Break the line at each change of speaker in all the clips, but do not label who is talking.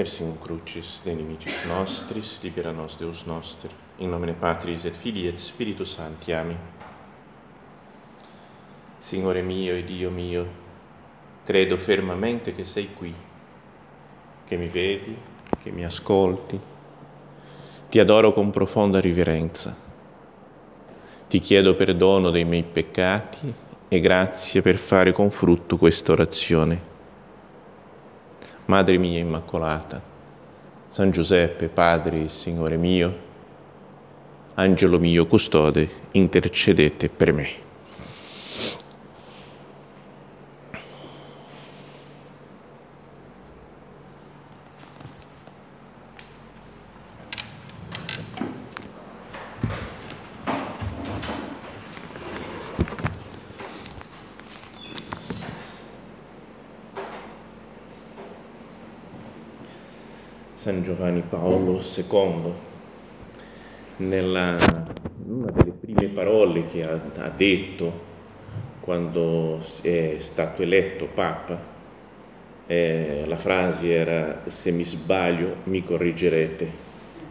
Persim crucis de nimicis nostris, libera nos Deus noster, in nomine Patris et Filii et Spiritus Sancti. Amen. Signore mio e Dio mio, credo fermamente che sei qui, che mi vedi, che mi ascolti. Ti adoro con profonda riverenza. Ti chiedo perdono dei miei peccati e grazie per fare con frutto questa orazione Madre mia Immacolata, San Giuseppe, Padre Signore mio, Angelo mio custode, intercedete per me. San Giovanni Paolo II, nella, una delle prime parole che ha, ha detto quando è stato eletto Papa, eh, la frase era se mi sbaglio mi corrigerete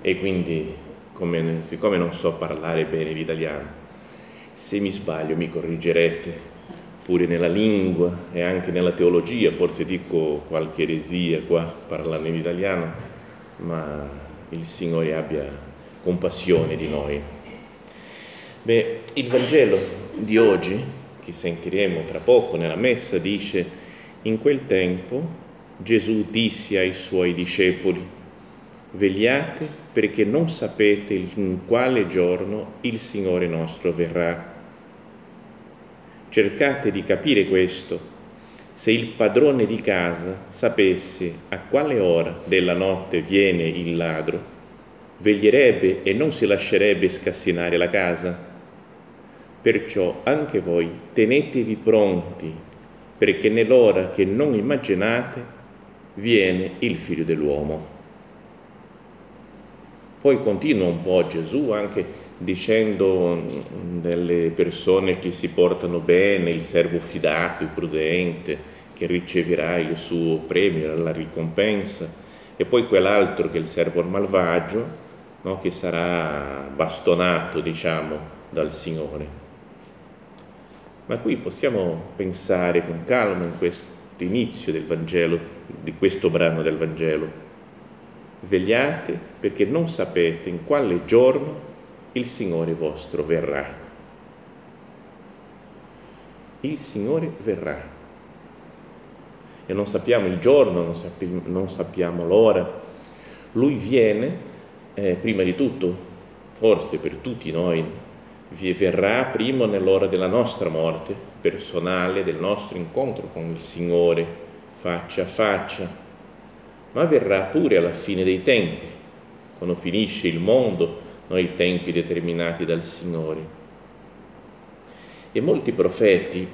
e quindi come, siccome non so parlare bene l'italiano, se mi sbaglio mi corrigerete, pure nella lingua e anche nella teologia, forse dico qualche eresia qua parlando in italiano, ma il Signore abbia compassione di noi. Beh, il Vangelo di oggi, che sentiremo tra poco nella messa, dice, in quel tempo Gesù disse ai suoi discepoli, vegliate perché non sapete in quale giorno il Signore nostro verrà. Cercate di capire questo se il padrone di casa sapesse a quale ora della notte viene il ladro, veglierebbe e non si lascerebbe scassinare la casa. Perciò anche voi tenetevi pronti, perché nell'ora che non immaginate viene il figlio dell'uomo. Poi continua un po' Gesù anche dicendo delle persone che si portano bene, il servo fidato, il prudente, che riceverà il suo premio, la ricompensa, e poi quell'altro che è il servo malvagio, no, che sarà bastonato, diciamo, dal Signore. Ma qui possiamo pensare con calma in questo inizio del Vangelo, di questo brano del Vangelo. Vegliate perché non sapete in quale giorno il Signore vostro verrà. Il Signore verrà e non sappiamo il giorno, non sappiamo, non sappiamo l'ora. Lui viene, eh, prima di tutto, forse per tutti noi, vi verrà prima nell'ora della nostra morte personale, del nostro incontro con il Signore faccia a faccia, ma verrà pure alla fine dei tempi, quando finisce il mondo, non i tempi determinati dal Signore. E molti profeti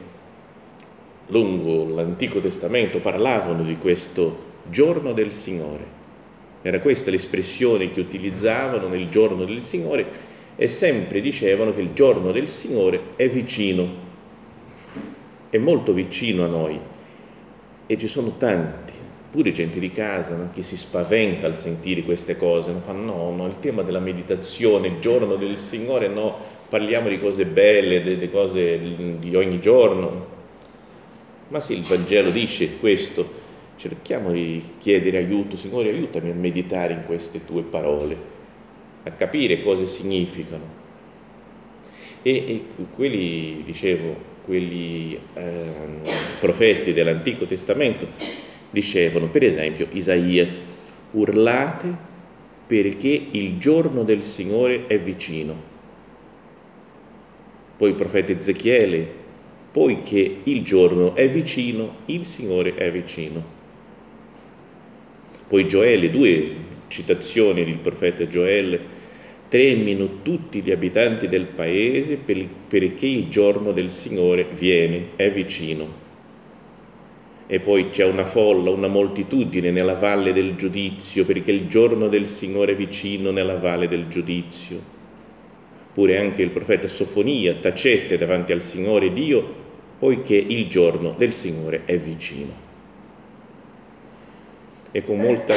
lungo l'Antico Testamento parlavano di questo giorno del Signore. Era questa l'espressione che utilizzavano nel giorno del Signore e sempre dicevano che il giorno del Signore è vicino, è molto vicino a noi e ci sono tanti, pure gente di casa no, che si spaventa al sentire queste cose, non fanno no, no, il tema della meditazione, il giorno del Signore, no, parliamo di cose belle, di cose di ogni giorno, ma se il Vangelo dice questo, cerchiamo di chiedere aiuto, Signore aiutami a meditare in queste tue parole, a capire cosa significano. E, e quelli, dicevo, quelli eh, profeti dell'Antico Testamento dicevano, per esempio, Isaia, urlate perché il giorno del Signore è vicino. Poi il profeta Ezechiele poiché il giorno è vicino, il Signore è vicino. Poi Gioele, due citazioni del profeta Gioele, tremino tutti gli abitanti del paese perché il giorno del Signore viene, è vicino. E poi c'è una folla, una moltitudine nella valle del giudizio, perché il giorno del Signore è vicino nella valle del giudizio. Pure anche il profeta Sofonia tacette davanti al Signore Dio poiché il giorno del Signore è vicino. E con molta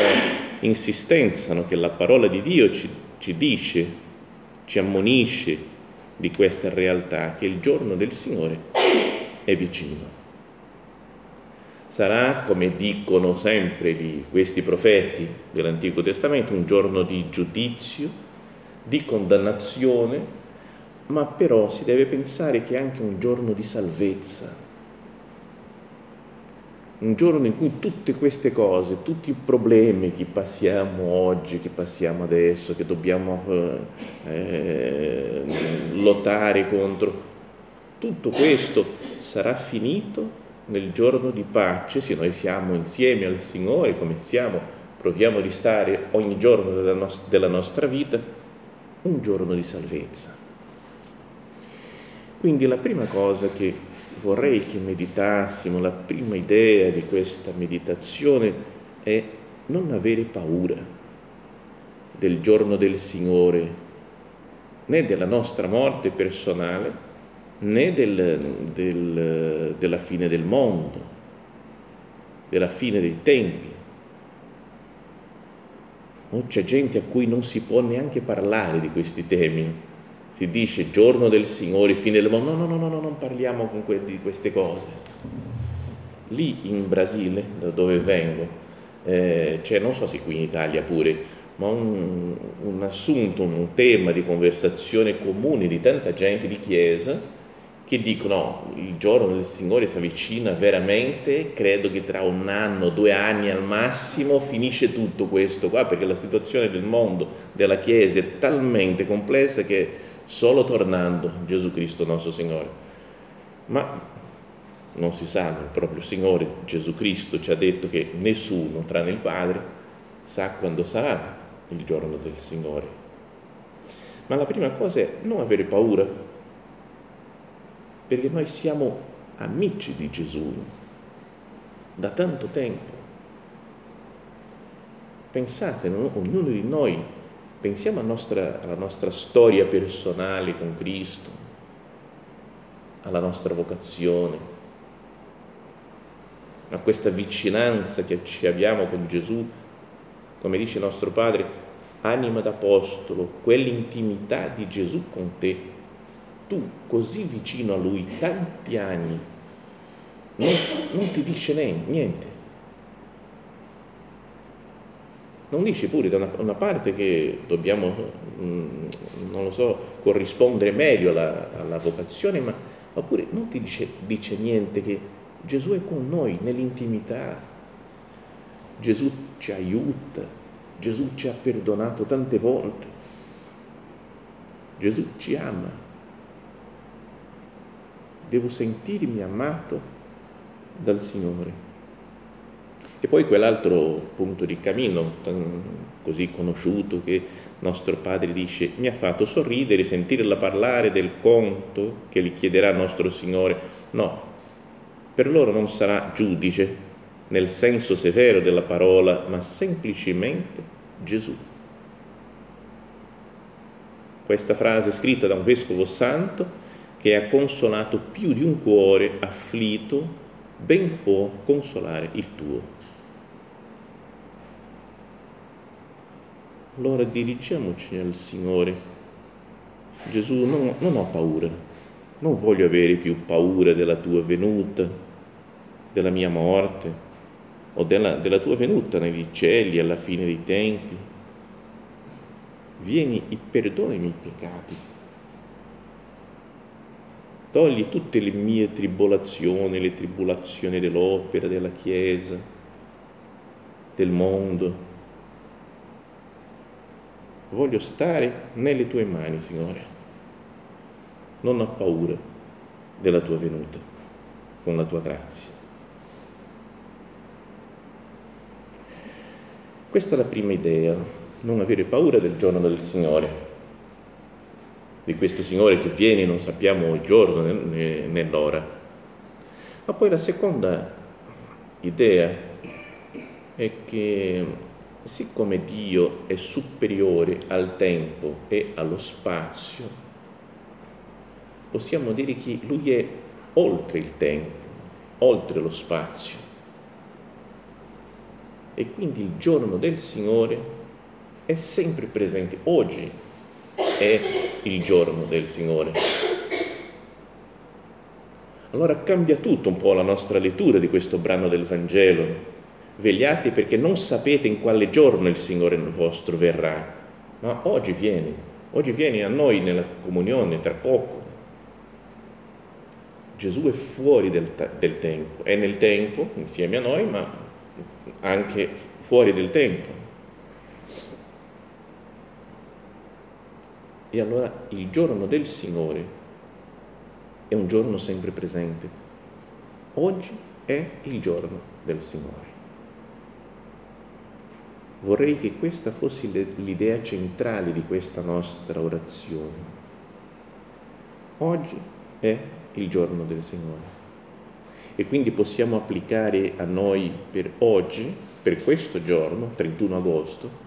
insistenza no, che la parola di Dio ci, ci dice, ci ammonisce di questa realtà, che il giorno del Signore è vicino. Sarà, come dicono sempre gli, questi profeti dell'Antico Testamento, un giorno di giudizio, di condannazione, ma però si deve pensare che è anche un giorno di salvezza, un giorno in cui tutte queste cose, tutti i problemi che passiamo oggi, che passiamo adesso, che dobbiamo eh, eh, lottare contro, tutto questo sarà finito nel giorno di pace, se noi siamo insieme al Signore come siamo, proviamo di stare ogni giorno della, nos- della nostra vita, un giorno di salvezza. Quindi la prima cosa che vorrei che meditassimo, la prima idea di questa meditazione è non avere paura del giorno del Signore, né della nostra morte personale, né del, del, della fine del mondo, della fine dei tempi. Oh, c'è gente a cui non si può neanche parlare di questi temi, si dice giorno del Signore, fine del mondo, no, no, no, no, non parliamo que- di queste cose. Lì in Brasile, da dove vengo, eh, c'è, non so se qui in Italia pure, ma un, un assunto, un tema di conversazione comune di tanta gente di chiesa che dicono il giorno del Signore si avvicina veramente, credo che tra un anno, due anni al massimo finisce tutto questo qua, perché la situazione del mondo, della Chiesa è talmente complessa che solo tornando Gesù Cristo nostro Signore. Ma non si sa, il proprio Signore Gesù Cristo ci ha detto che nessuno, tranne il Padre, sa quando sarà il giorno del Signore. Ma la prima cosa è non avere paura, perché noi siamo amici di Gesù da tanto tempo. Pensate, ognuno di noi Pensiamo alla nostra, alla nostra storia personale con Cristo, alla nostra vocazione, a questa vicinanza che ci abbiamo con Gesù, come dice il nostro Padre, anima d'apostolo, quell'intimità di Gesù con te, tu così vicino a Lui, tanti anni, non, non ti dice niente non dice pure da una, una parte che dobbiamo, mm, non lo so, corrispondere meglio alla, alla vocazione, ma, oppure non ti dice, dice niente che Gesù è con noi nell'intimità, Gesù ci aiuta, Gesù ci ha perdonato tante volte, Gesù ci ama. Devo sentirmi amato dal Signore. E poi quell'altro punto di cammino, così conosciuto, che nostro padre dice, mi ha fatto sorridere sentirla parlare del conto che gli chiederà nostro Signore. No, per loro non sarà giudice nel senso severo della parola, ma semplicemente Gesù. Questa frase scritta da un vescovo santo che ha consolato più di un cuore afflitto, ben può consolare il tuo. Allora dirigiamoci al Signore. Gesù, non, non ho paura, non voglio avere più paura della tua venuta, della mia morte o della, della tua venuta nei cieli alla fine dei tempi. Vieni e perdona i miei peccati. Togli tutte le mie tribolazioni, le tribolazioni dell'opera, della Chiesa, del mondo Voglio stare nelle tue mani, Signore. Non ho paura della tua venuta con la tua grazia. Questa è la prima idea, non avere paura del giorno del Signore, di questo Signore che viene, non sappiamo il giorno né l'ora. Ma poi la seconda idea è che siccome Dio è superiore al tempo e allo spazio, possiamo dire che Lui è oltre il tempo, oltre lo spazio. e quindi il giorno del Signore è sempre presente. Oggi è il giorno del Signore. Allora cambia tutto un po' la nostra lettura di questo brano del Vangelo. Vegliate perché non sapete in quale giorno il Signore vostro verrà, ma oggi viene, oggi viene a noi nella comunione tra poco. Gesù è fuori del, del tempo, è nel tempo insieme a noi, ma anche fuori del tempo. E allora il giorno del Signore è un giorno sempre presente. Oggi è il giorno del Signore. Vorrei che questa fosse l'idea centrale di questa nostra orazione. Oggi è il giorno del Signore. E quindi possiamo applicare a noi per oggi, per questo giorno, 31 agosto,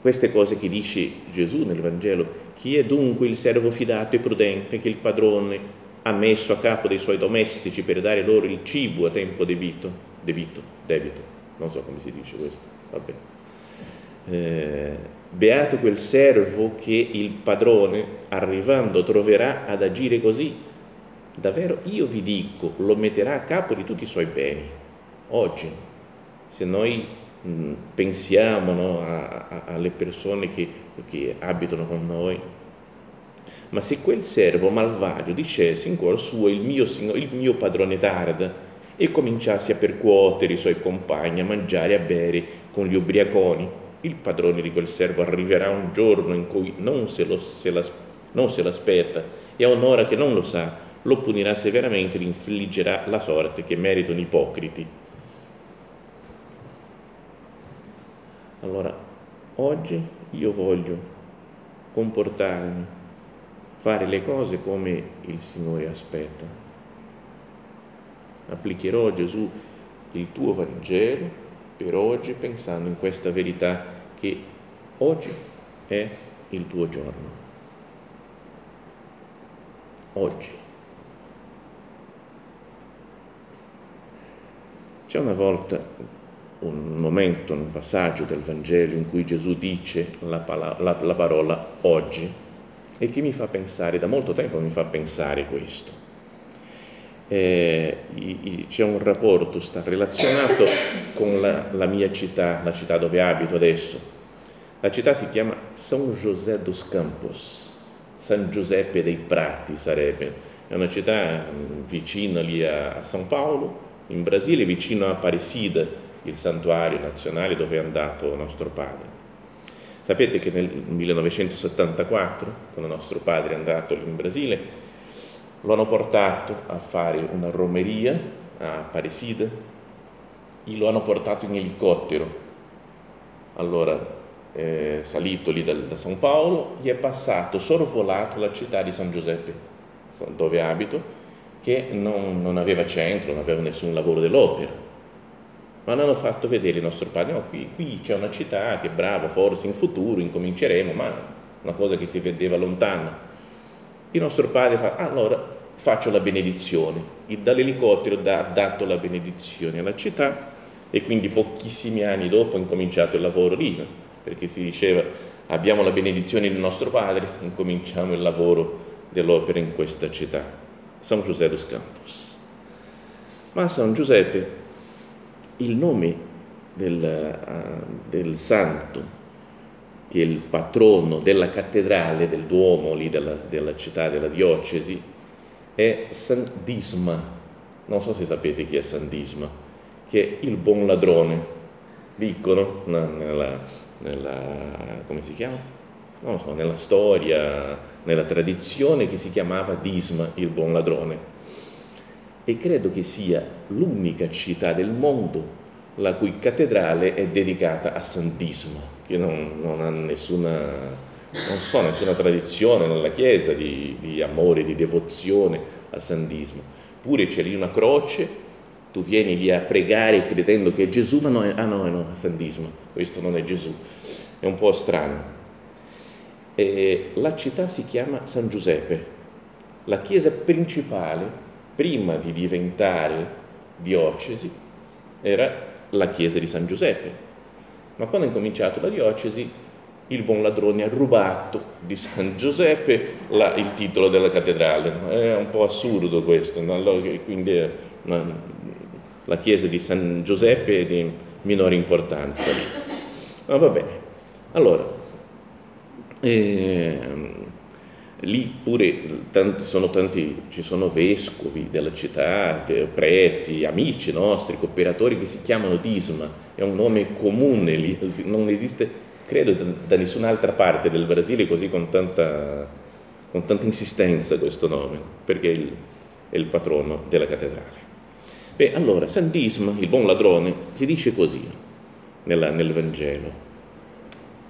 queste cose che dice Gesù nel Vangelo. Chi è dunque il servo fidato e prudente che il padrone ha messo a capo dei suoi domestici per dare loro il cibo a tempo debito? Debito, debito, non so come si dice questo, vabbè. Eh, beato quel servo che il padrone, arrivando, troverà ad agire così. Davvero io vi dico, lo metterà a capo di tutti i suoi beni. Oggi, se noi Mm, pensiamo no, a, a, alle persone che, che, abitano con noi. Ma se quel servo malvagio dicesse in cuor suo il mio, il mio padrone tarda e cominciasse a percuotere i suoi compagni, a mangiare e a bere con gli ubriaconi, il padrone di quel servo arriverà un giorno in cui non se, lo, se, la, non se l'aspetta e a un'ora che non lo sa, lo punirà severamente e gli infliggerà la sorte che meritano ipocriti Allora, oggi io voglio comportarmi, fare le cose come il Signore aspetta. Applicherò Gesù il tuo Vangelo per oggi pensando in questa verità che oggi è il tuo giorno. Oggi. C'è una volta un momento, un passaggio del Vangelo in cui Gesù dice la, la, la, parola oggi e che mi fa pensare, da molto tempo mi fa pensare questo. Eh, c'è un rapporto, sta relazionato con la, mia città, la città dove abito adesso. La città si chiama São José dos Campos, San Giuseppe dei Prati sarebbe, è una città mm, vicina lì a São Paulo, in Brasile, vicino a Aparecida, il santuario nazionale dove è andato nostro padre. Sapete che nel 1974, quando nostro padre è andato in Brasile, lo hanno portato a fare una romeria a Paresida, lo hanno portato in elicottero. Allora è salito lì da, da San Paolo, gli è passato sorvolato la città di San Giuseppe, dove abito, che non, non aveva centro, non aveva nessun lavoro dell'opera ma non hanno fatto vedere il nostro padre, no, qui, qui c'è una città che bravo, forse in futuro incominceremo, ma una cosa che si vedeva lontano. Il nostro padre fa, allora faccio la benedizione, e dall'elicottero ha dato la benedizione alla città e quindi pochissimi anni dopo ha incominciato il lavoro lì, perché si diceva abbiamo la benedizione del nostro padre, incominciamo il lavoro dell'opera in questa città, San Giuseppe dos. Ma San Giuseppe il nome del, uh, del santo, che è il patrono della cattedrale, del Duomo lì della, della città, della diocesi, è San Disma. Non so se sapete chi è San Disma, che è il buon ladrone. Dicono nella, nella come si chiama? Non so, nella storia, nella tradizione che si chiamava Disma, il buon ladrone e credo che sia l'unica città del mondo la cui cattedrale è dedicata a Santissimo, che non, non ha nessuna, non so, nessuna tradizione nella Chiesa di, di amore, di devozione al Santissimo. Pure c'è lì una croce, tu vieni lì a pregare credendo che è Gesù, ma no, ah no, no, è Santissimo, questo non è Gesù, è un po' strano. E la città si chiama San Giuseppe, la chiesa principale prima di diventare diocesi era la chiesa di San Giuseppe. Ma quando è cominciato la diocesi, il buon ladrone ha rubato di San Giuseppe la, il titolo della cattedrale. È un po' assurdo questo, no? quindi una, la chiesa di San Giuseppe è di minore importanza. Ma va bene. Allora, eh, lì pure tanti, sono tanti, ci sono vescovi della città, preti, amici nostri, cooperatori che si chiamano Disma, è un nome comune lì, non esiste credo da nessun'altra parte del Brasile così con tanta, con tanta insistenza questo nome, perché è il, è il patrono della cattedrale. Beh, allora, San Disma, il buon ladrone, si dice così nella, nel Vangelo.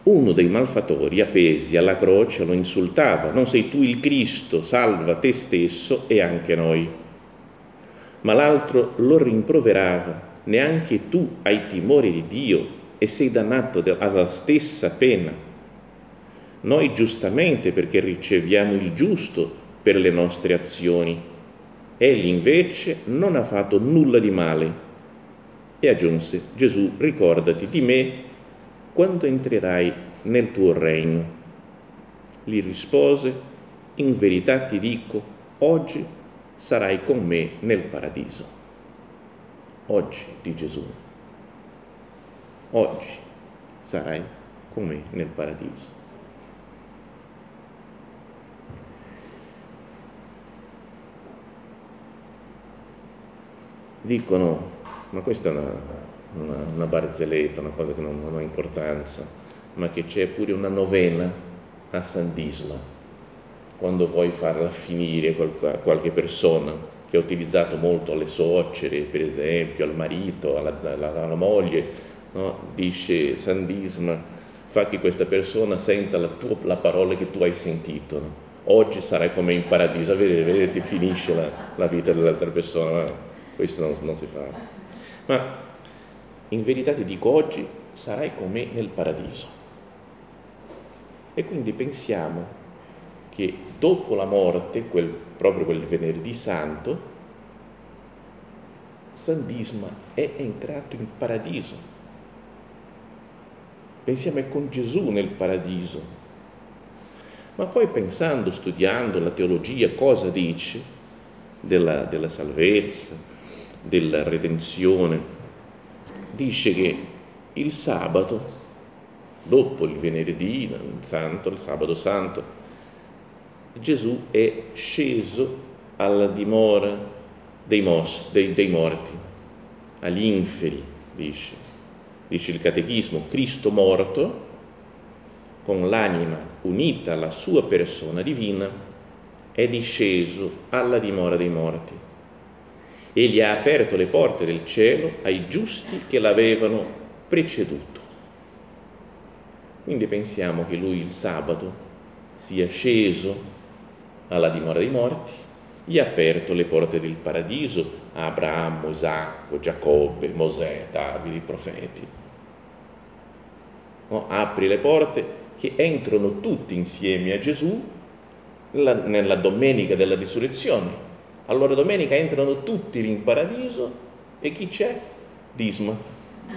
Uno dei malfattori appesi alla croce lo insultava, non sei tu il Cristo, salva te stesso e anche noi. Ma l'altro lo rimproverava, neanche tu hai timore di Dio e sei dannato alla stessa pena. Noi giustamente perché riceviamo il giusto per le nostre azioni. Egli invece non ha fatto nulla di male. E aggiunse, Gesù, ricordati di me quando entrerai nel tuo regno. Gli rispose, in verità ti dico, oggi sarai con me nel paradiso. Oggi di Gesù oggi sarai con me nel paradiso. Dicono, ma questa è una, una, una barzelletta, una cosa che non, non ha importanza, ma che c'è pure una novena a San Disma quando vuoi farla finire a qualche persona che ha utilizzato molto alle suocere, per esempio, al marito, alla, alla, alla moglie, no? dice San Disma, fa che questa persona senta la, tua, la parola che tu hai sentito. No? Oggi sarai come in paradiso, a vedere, vedere se finisce la, la vita dell'altra persona, ma questo non, non si fa. Ma in verità ti dico, oggi sarai con me nel paradiso. E quindi pensiamo che dopo la morte, quel, proprio quel venerdì santo, San Disma è entrato in paradiso pensiamo è con Gesù nel paradiso. Ma poi pensando, studiando la teologia, cosa dice della, della salvezza, della redenzione, dice che il sabato, dopo il venerdì il santo, il sabato santo, Gesù è sceso alla dimora dei, mos, dei, dei morti, agli inferi, dice dice il Catechismo, Cristo morto, con l'anima unita alla sua persona divina, è disceso alla dimora dei morti. Egli ha aperto le porte del cielo ai giusti che l'avevano preceduto. Quindi pensiamo che lui il sabato sia sceso alla dimora dei morti, gli ha aperto le porte del paradiso a Abramo, Isacco, Giacobbe, Mosè, Davide, i profeti no? apri le porte che entrano tutti insieme a Gesù la, nella domenica della risurrezione. Allora domenica entrano tutti in paradiso e chi c'è? Disma,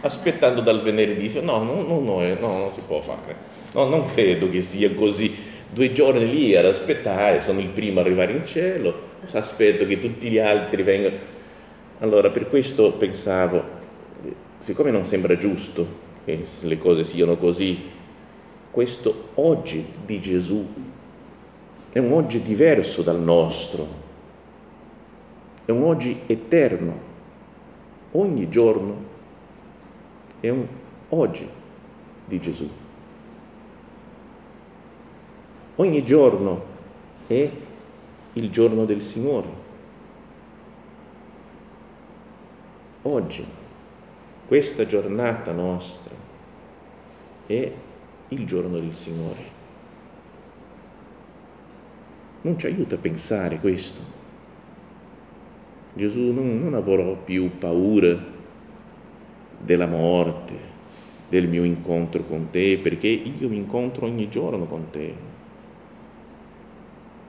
aspettando dal venerdì. No, no, no, no, no non si può fare. No, non credo che sia così. Due giorni lì ad aspettare, sono il primo ad arrivare in cielo, aspetto che tutti gli altri vengano. Allora, per questo pensavo, siccome non sembra giusto che le cose siano così. Questo oggi di Gesù è un oggi diverso dal nostro, è un oggi eterno. Ogni giorno è un oggi di Gesù. Ogni giorno è il giorno del Signore. Oggi questa giornata nostra è il giorno del Signore. Non ci aiuta a pensare questo. Gesù non, non avrò più paura della morte, del mio incontro con te, perché io mi incontro ogni giorno con te.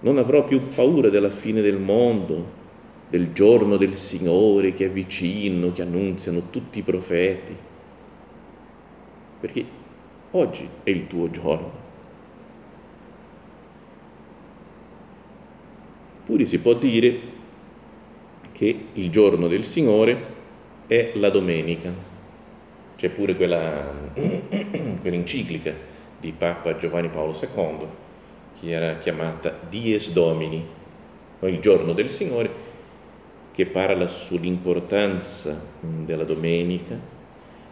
Non avrò più paura della fine del mondo, del giorno del Signore che è vicino, che annunziano tutti i profeti, perché oggi è il tuo giorno. Pure si può dire che il giorno del Signore è la domenica. C'è pure quella, quell'enciclica di Papa Giovanni Paolo II che era chiamata Dies Domini, il giorno del Signore, che parla sull'importanza della domenica,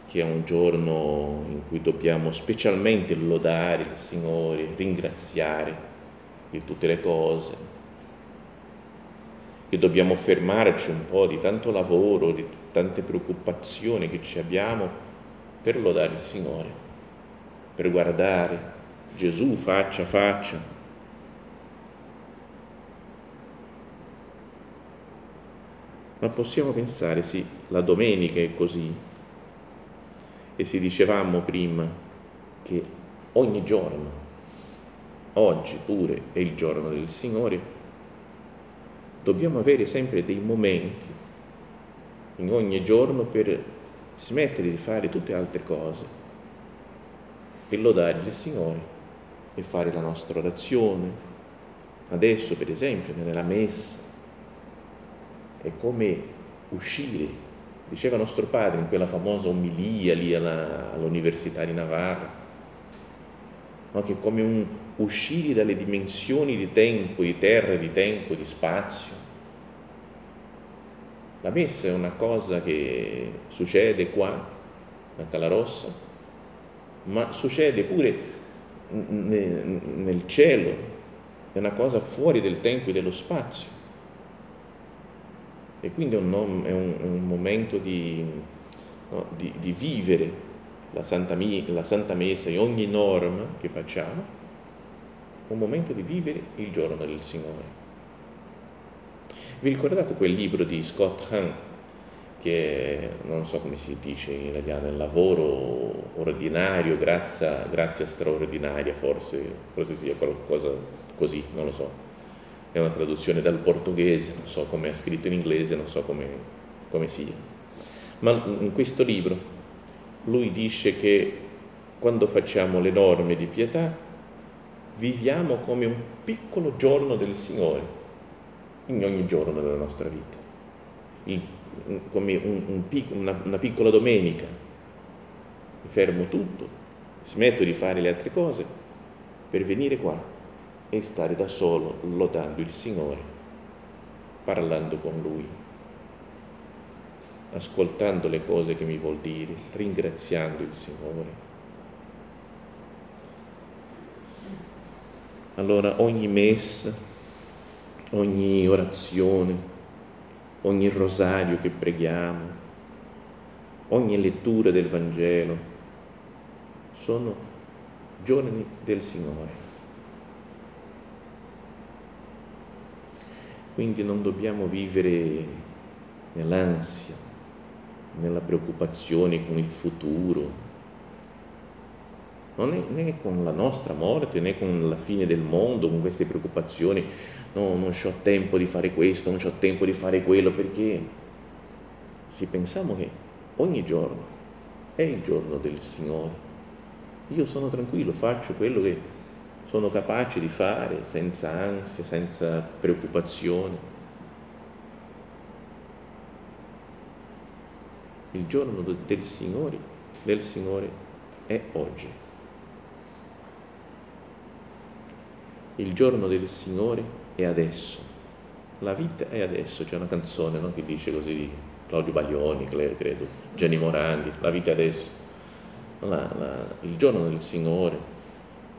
che è un giorno in cui dobbiamo specialmente lodare il Signore, ringraziare di tutte le cose, che dobbiamo fermarci un po' di tanto lavoro, di tante preoccupazioni che ci abbiamo per lodare il Signore, per guardare Gesù faccia a faccia ma possiamo pensare, sì, la domenica è così. E si dicevamo prima che ogni giorno, oggi pure è il giorno del Signore, dobbiamo avere sempre dei momenti in ogni giorno per smettere di fare tutte altre cose. E lodare il Signore e fare la nostra orazione. Adesso, per esempio, nella messa, è come uscire, diceva nostro padre in quella famosa omilia lì alla, all'Università di Navarra, no? che è come un uscire dalle dimensioni di tempo, di terra, di tempo, di spazio. La messa è una cosa che succede qua, a Calarossa, ma succede pure nel cielo, è una cosa fuori del tempo e dello spazio. E quindi è un, è un, è un momento di, no, di, di, vivere la Santa, la Santa Messa e ogni norma che facciamo, un momento di vivere il giorno del Signore. Vi ricordate quel libro di Scott Hahn che non so come si dice in italiano, il lavoro ordinario, grazia, grazia straordinaria, forse, forse sia qualcosa così, non lo so è una traduzione dal portoghese, non so come è scritto in inglese, non so come, come sia. Ma in questo libro lui dice che quando facciamo le norme di pietà viviamo come un piccolo giorno del Signore in ogni giorno della nostra vita, il, come un, un, una, una piccola domenica. Mi fermo tutto, smetto di fare le altre cose per venire qua e stare da solo lodando il Signore, parlando con Lui, ascoltando le cose che mi vuol dire, ringraziando il Signore. Allora ogni messa, ogni orazione, ogni rosario che preghiamo, ogni lettura del Vangelo sono giorni del Signore. Quindi non dobbiamo vivere nell'ansia, nella preoccupazione con il futuro, non è né con la nostra morte né con la fine del mondo, con queste preoccupazioni, no, non ho tempo di fare questo, non ho tempo di fare quello, perché se pensiamo che ogni giorno è il giorno del Signore, io sono tranquillo, faccio quello che sono capaci di fare senza ansia, senza preoccupazione. Il giorno del Signore, del Signore è oggi. Il giorno del Signore è adesso. La vita è adesso. C'è una canzone no, che dice così di Claudio Baglioni, credo, Gianni Morandi, la vita è adesso. La, la, il giorno del Signore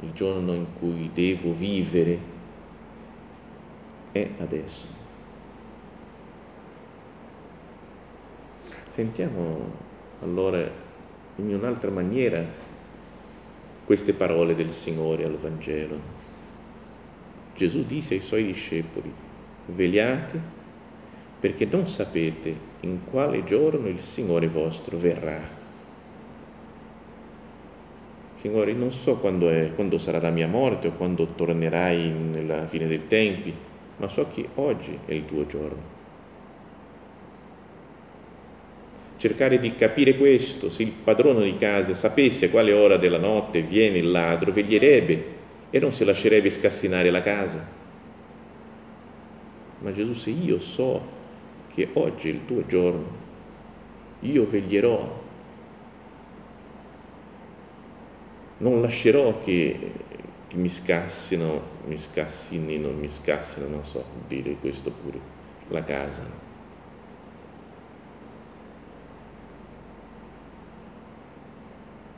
il giorno in cui devo vivere è adesso. Sentiamo allora in un'altra maniera queste parole del Signore al Vangelo. Gesù disse ai suoi discepoli, vegliate perché non sapete in quale giorno il Signore vostro verrà. Signore, non so quando, è, quando sarà la mia morte o quando tornerai nella fine dei tempi, ma so che oggi è il tuo giorno. Cercare di capire questo, se il padrone di casa sapesse quale ora della notte viene il ladro, veglierebbe e non si lascerebbe scassinare la casa. Ma Gesù, se io so che oggi è il tuo giorno, io veglierò, non lascerò che, che mi scassino, mi scassinino, mi scassino, non so dire questo pure, la casa.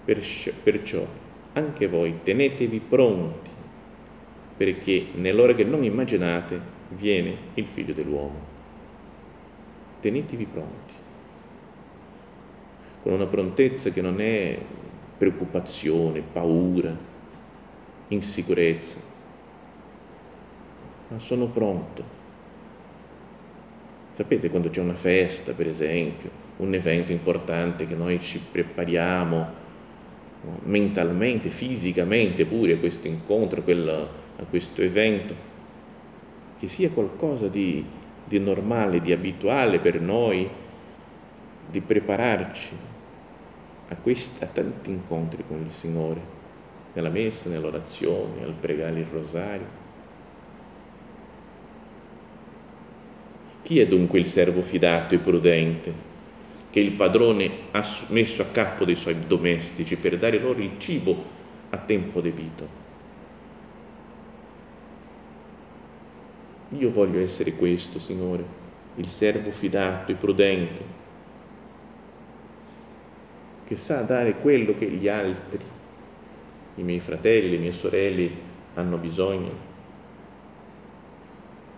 Perciò anche voi tenetevi pronti, perché nell'ora che non immaginate viene il figlio dell'uomo. Tenetevi pronti, con una prontezza che non è preoccupazione, paura, insicurezza, ma sono pronto. Sapete quando c'è una festa, per esempio, un evento importante che noi ci prepariamo, mentalmente, fisicamente pure a questo incontro, a questo evento, che sia qualcosa di, di normale, di abituale per noi, di prepararci a, questi, a tanti incontri con il Signore, nella messa, nell'orazione, al pregare il rosario. Chi è dunque il servo fidato e prudente che il padrone ha messo a capo dei suoi domestici per dare loro il cibo a tempo debito. Io voglio essere questo, Signore, il servo fidato e prudente, che sa dare quello che gli altri, i miei fratelli, le mie sorelle hanno bisogno.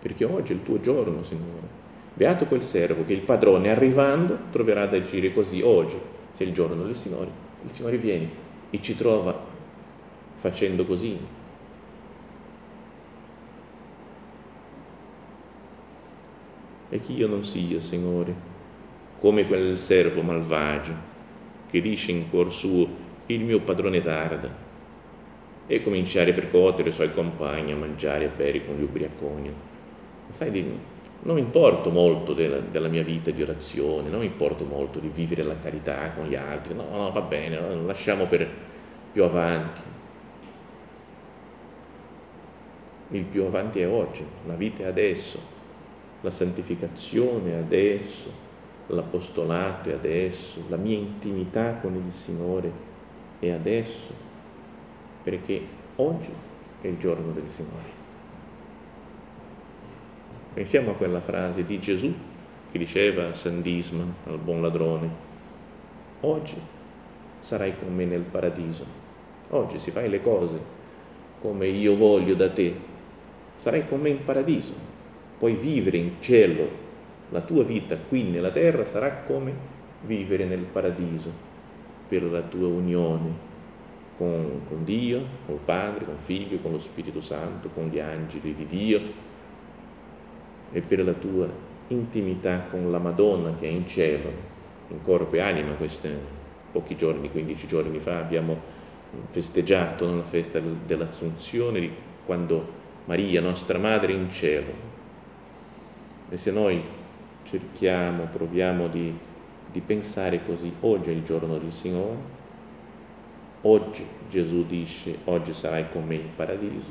Perché oggi è il tuo giorno, Signore Beato quel servo che il padrone arrivando troverà ad agire così oggi, se il giorno del Signore, il Signore viene e ci trova facendo così. E che io non sia, Signore, come quel servo malvagio che dice in cuor suo il mio padrone tarda e cominciare a percuotere i suoi compagni a mangiare e bere con gli ubriaconi. Sai di non mi importo molto della, della, mia vita di orazione, non mi importo molto di vivere la carità con gli altri, no, no, va bene, no, lasciamo per più avanti. Il più avanti è oggi, la vita è adesso, la santificazione è adesso, l'apostolato è adesso, la mia intimità con il Signore è adesso, perché oggi è il giorno del Signore. Pensiamo a quella frase di Gesù che diceva a San Disman, al buon ladrone, oggi sarai con me nel paradiso, oggi si fai le cose come io voglio da te, sarai con me in paradiso, puoi vivere in cielo, la tua vita qui nella terra sarà come vivere nel paradiso per la tua unione con, con Dio, con il Padre, con Figlio, con lo Spirito Santo, con gli angeli di Dio e per la tua intimità con la Madonna che è in cielo, in corpo e anima. Questi pochi giorni, 15 giorni fa, abbiamo festeggiato la festa dell'Assunzione di quando Maria, nostra madre, è in cielo. E se noi cerchiamo, proviamo di, di pensare così, oggi è il giorno del Signore, oggi Gesù dice, oggi sarai con me in paradiso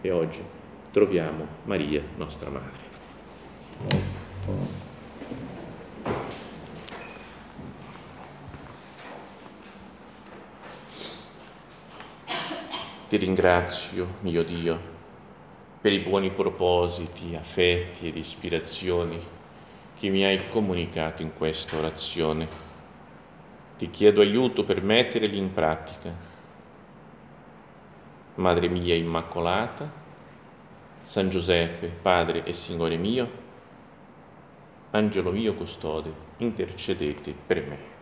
e oggi troviamo Maria, nostra madre. Ti ringrazio, mio Dio, per i buoni propositi, affetti ed ispirazioni che mi hai comunicato in questa orazione. Ti chiedo aiuto per metterli in pratica. Madre mia Immacolata, San Giuseppe, Padre e Signore mio, Angelo mio custode, intercedete per me.